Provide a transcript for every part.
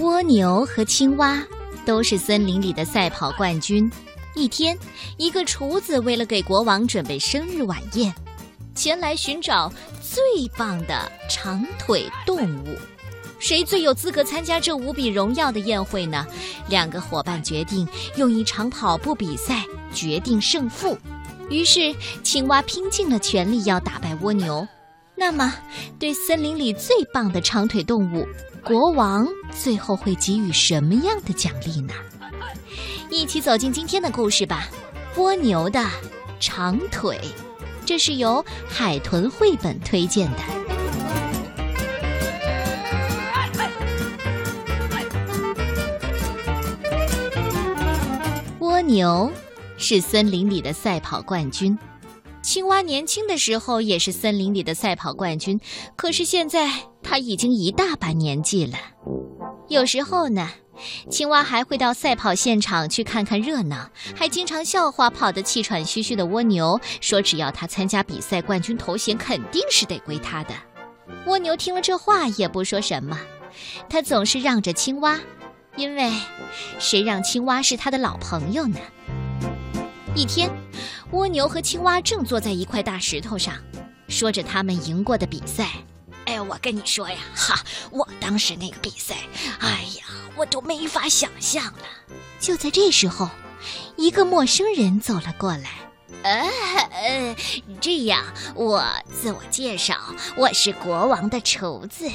蜗牛和青蛙都是森林里的赛跑冠军。一天，一个厨子为了给国王准备生日晚宴，前来寻找最棒的长腿动物。谁最有资格参加这无比荣耀的宴会呢？两个伙伴决定用一场跑步比赛决定胜负。于是，青蛙拼尽了全力要打败蜗牛。那么，对森林里最棒的长腿动物，国王最后会给予什么样的奖励呢？一起走进今天的故事吧，《蜗牛的长腿》，这是由海豚绘本推荐的。蜗牛是森林里的赛跑冠军。青蛙年轻的时候也是森林里的赛跑冠军，可是现在他已经一大把年纪了。有时候呢，青蛙还会到赛跑现场去看看热闹，还经常笑话跑得气喘吁吁的蜗牛，说只要他参加比赛，冠军头衔肯定是得归他的。蜗牛听了这话也不说什么，他总是让着青蛙，因为谁让青蛙是他的老朋友呢？一天。蜗牛和青蛙正坐在一块大石头上，说着他们赢过的比赛。哎，我跟你说呀，哈，我当时那个比赛，哎呀，我都没法想象了。就在这时候，一个陌生人走了过来。呃，这样，我自我介绍，我是国王的厨子，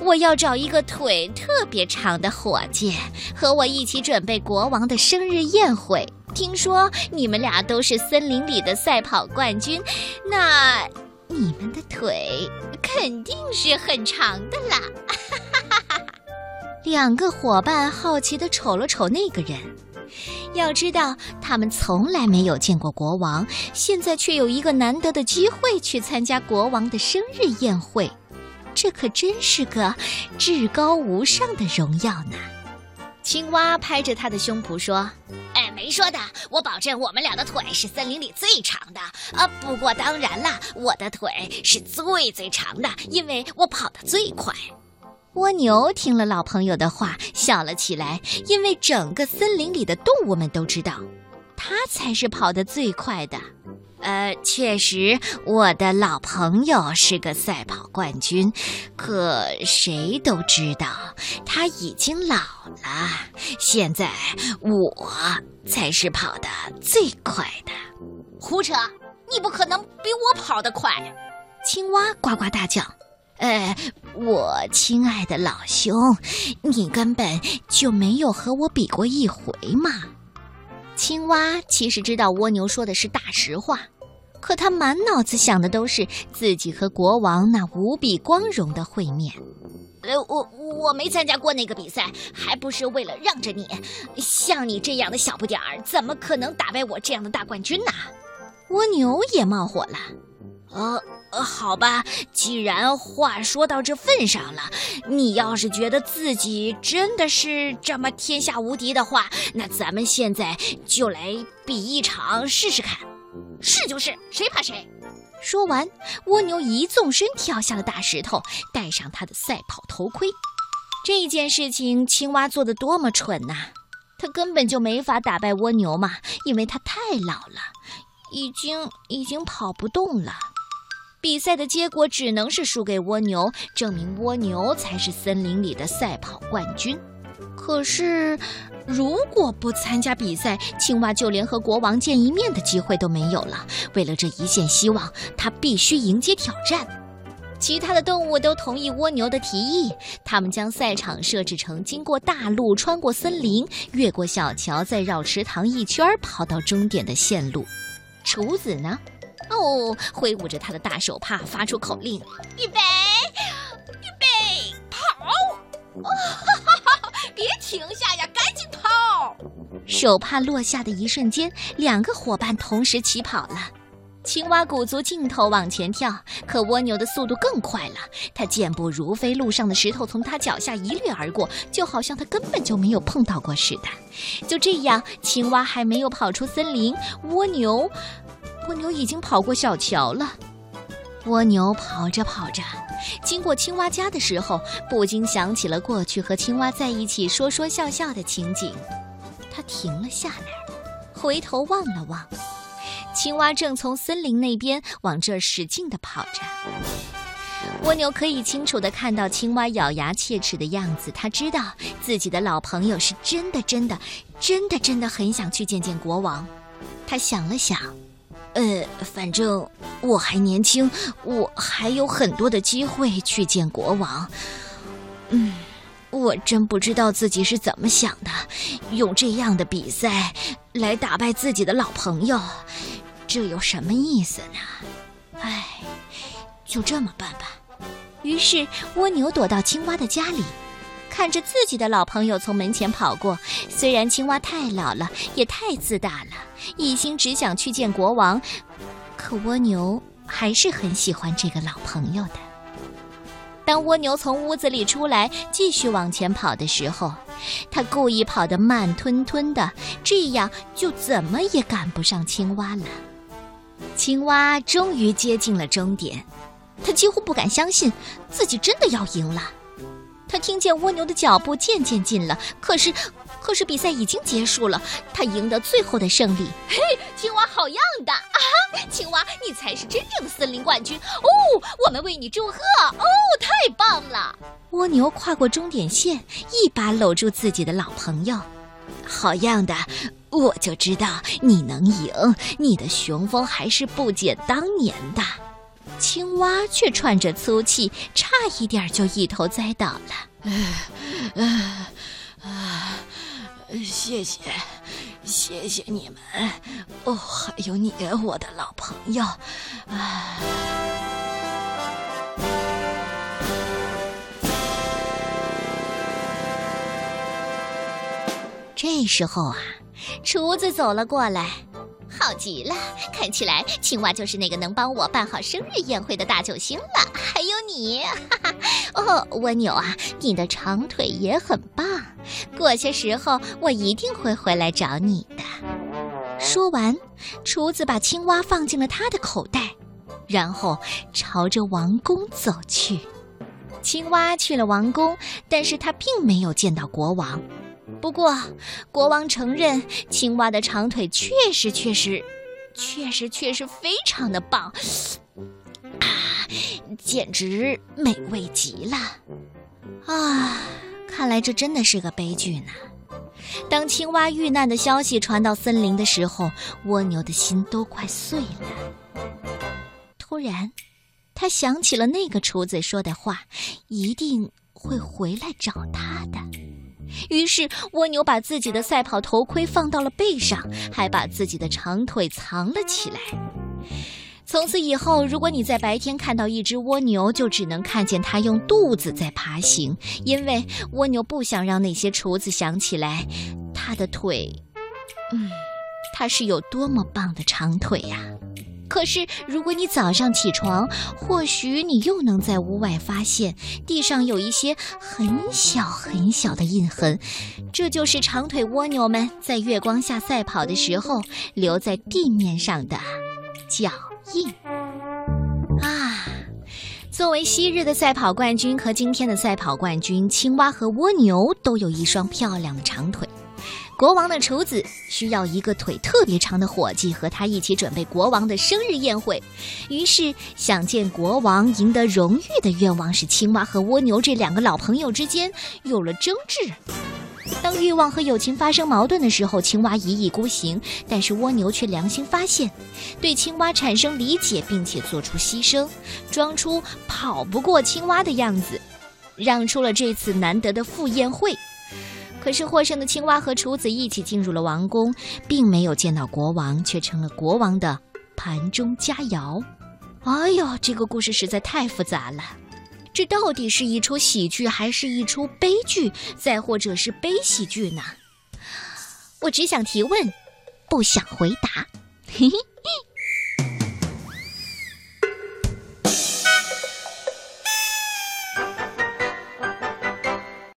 我要找一个腿特别长的伙计，和我一起准备国王的生日宴会。听说你们俩都是森林里的赛跑冠军，那你们的腿肯定是很长的啦！两个伙伴好奇地瞅了瞅那个人，要知道他们从来没有见过国王，现在却有一个难得的机会去参加国王的生日宴会，这可真是个至高无上的荣耀呢！青蛙拍着他的胸脯说。哎没说的，我保证我们俩的腿是森林里最长的。啊，不过当然了，我的腿是最最长的，因为我跑得最快。蜗牛听了老朋友的话，笑了起来，因为整个森林里的动物们都知道，它才是跑得最快的。呃，确实，我的老朋友是个赛跑冠军，可谁都知道他已经老了。现在我才是跑得最快的。胡扯！你不可能比我跑得快。青蛙呱呱大叫：“呃，我亲爱的老兄，你根本就没有和我比过一回嘛。”青蛙其实知道蜗牛说的是大实话。可他满脑子想的都是自己和国王那无比光荣的会面。呃，我我没参加过那个比赛，还不是为了让着你。像你这样的小不点儿，怎么可能打败我这样的大冠军呢？蜗牛也冒火了。呃呃，好吧，既然话说到这份上了，你要是觉得自己真的是这么天下无敌的话，那咱们现在就来比一场试试看。是就是，谁怕谁！说完，蜗牛一纵身跳下了大石头，戴上他的赛跑头盔。这件事情，青蛙做的多么蠢呐！他根本就没法打败蜗牛嘛，因为他太老了，已经已经跑不动了。比赛的结果只能是输给蜗牛，证明蜗牛才是森林里的赛跑冠军。可是。如果不参加比赛，青蛙就连和国王见一面的机会都没有了。为了这一线希望，他必须迎接挑战。其他的动物都同意蜗牛的提议，他们将赛场设置成经过大路、穿过森林、越过小桥，再绕池塘一圈跑到终点的线路。厨子呢？哦，挥舞着他的大手帕，发出口令：预备，预备，跑！哦、哈哈别停下呀！赶紧跑！手帕落下的一瞬间，两个伙伴同时起跑了。青蛙鼓足劲头往前跳，可蜗牛的速度更快了。它健步如飞，路上的石头从它脚下一掠而过，就好像它根本就没有碰到过似的。就这样，青蛙还没有跑出森林，蜗牛，蜗牛已经跑过小桥了。蜗牛跑着跑着，经过青蛙家的时候，不禁想起了过去和青蛙在一起说说笑笑的情景。他停了下来，回头望了望，青蛙正从森林那边往这儿使劲地跑着。蜗牛可以清楚地看到青蛙咬牙切齿的样子，他知道自己的老朋友是真的、真的、真的、真的很想去见见国王。他想了想，呃，反正我还年轻，我还有很多的机会去见国王。嗯，我真不知道自己是怎么想的，用这样的比赛来打败自己的老朋友，这有什么意思呢？唉，就这么办吧。于是蜗牛躲到青蛙的家里，看着自己的老朋友从门前跑过。虽然青蛙太老了，也太自大了，一心只想去见国王，可蜗牛还是很喜欢这个老朋友的。当蜗牛从屋子里出来，继续往前跑的时候，他故意跑得慢吞吞的，这样就怎么也赶不上青蛙了。青蛙终于接近了终点。他几乎不敢相信自己真的要赢了。他听见蜗牛的脚步渐渐近了，可是，可是比赛已经结束了。他赢得最后的胜利。嘿，青蛙好样的啊！青蛙，你才是真正的森林冠军哦！我们为你祝贺哦！太棒了！蜗牛跨过终点线，一把搂住自己的老朋友。好样的！我就知道你能赢，你的雄风还是不减当年的。青蛙却喘着粗气，差一点就一头栽倒了。啊啊！谢谢，谢谢你们哦，还有你，我的老朋友。啊！这时候啊，厨子走了过来。好极了，看起来青蛙就是那个能帮我办好生日宴会的大救星了。还有你，哈哈，哦，蜗牛啊，你的长腿也很棒。过些时候我一定会回来找你的。说完，厨子把青蛙放进了他的口袋，然后朝着王宫走去。青蛙去了王宫，但是他并没有见到国王。不过，国王承认青蛙的长腿确实、确实、确实、确实非常的棒，啊，简直美味极了！啊，看来这真的是个悲剧呢。当青蛙遇难的消息传到森林的时候，蜗牛的心都快碎了。突然，他想起了那个厨子说的话，一定会回来找他的。于是，蜗牛把自己的赛跑头盔放到了背上，还把自己的长腿藏了起来。从此以后，如果你在白天看到一只蜗牛，就只能看见它用肚子在爬行，因为蜗牛不想让那些厨子想起来它的腿，嗯，它是有多么棒的长腿呀。可是，如果你早上起床，或许你又能在屋外发现地上有一些很小很小的印痕，这就是长腿蜗牛们在月光下赛跑的时候留在地面上的脚印。啊，作为昔日的赛跑冠军和今天的赛跑冠军，青蛙和蜗牛都有一双漂亮的长腿。国王的厨子需要一个腿特别长的伙计和他一起准备国王的生日宴会，于是想见国王、赢得荣誉的愿望使青蛙和蜗牛这两个老朋友之间有了争执。当欲望和友情发生矛盾的时候，青蛙一意孤行，但是蜗牛却良心发现，对青蛙产生理解，并且做出牺牲，装出跑不过青蛙的样子，让出了这次难得的赴宴会。可是获胜的青蛙和厨子一起进入了王宫，并没有见到国王，却成了国王的盘中佳肴。哎呦，这个故事实在太复杂了，这到底是一出喜剧，还是一出悲剧，再或者是悲喜剧呢？我只想提问，不想回答。嘿嘿。